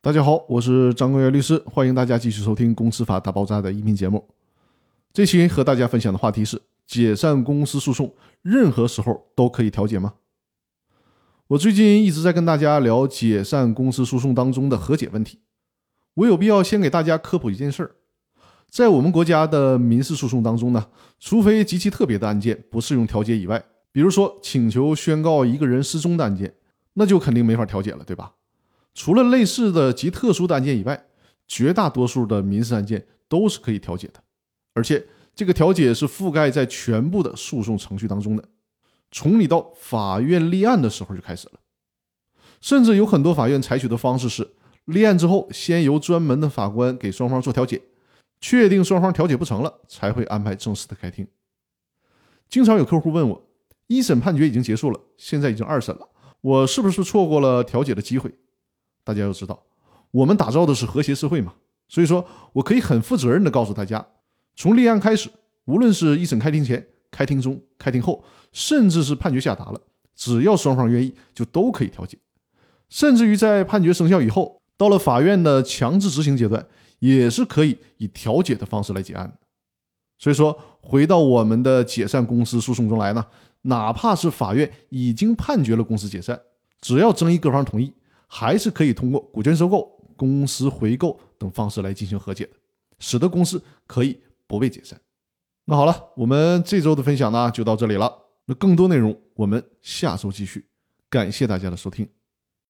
大家好，我是张国元律师，欢迎大家继续收听《公司法大爆炸》的音频节目。这期和大家分享的话题是：解散公司诉讼，任何时候都可以调解吗？我最近一直在跟大家聊解散公司诉讼当中的和解问题，我有必要先给大家科普一件事儿：在我们国家的民事诉讼当中呢，除非极其特别的案件不适用调解以外，比如说请求宣告一个人失踪的案件，那就肯定没法调解了，对吧？除了类似的极特殊的案件以外，绝大多数的民事案件都是可以调解的，而且这个调解是覆盖在全部的诉讼程序当中的，从你到法院立案的时候就开始了。甚至有很多法院采取的方式是，立案之后先由专门的法官给双方做调解，确定双方调解不成了，才会安排正式的开庭。经常有客户问我，一审判决已经结束了，现在已经二审了，我是不是错过了调解的机会？大家要知道，我们打造的是和谐社会嘛，所以说我可以很负责任的告诉大家，从立案开始，无论是一审开庭前、开庭中、开庭后，甚至是判决下达了，只要双方愿意，就都可以调解。甚至于在判决生效以后，到了法院的强制执行阶段，也是可以以调解的方式来结案。所以说，回到我们的解散公司诉讼中来呢，哪怕是法院已经判决了公司解散，只要争议各方同意。还是可以通过股权收购、公司回购等方式来进行和解的，使得公司可以不被解散。那好了，我们这周的分享呢就到这里了。那更多内容我们下周继续。感谢大家的收听。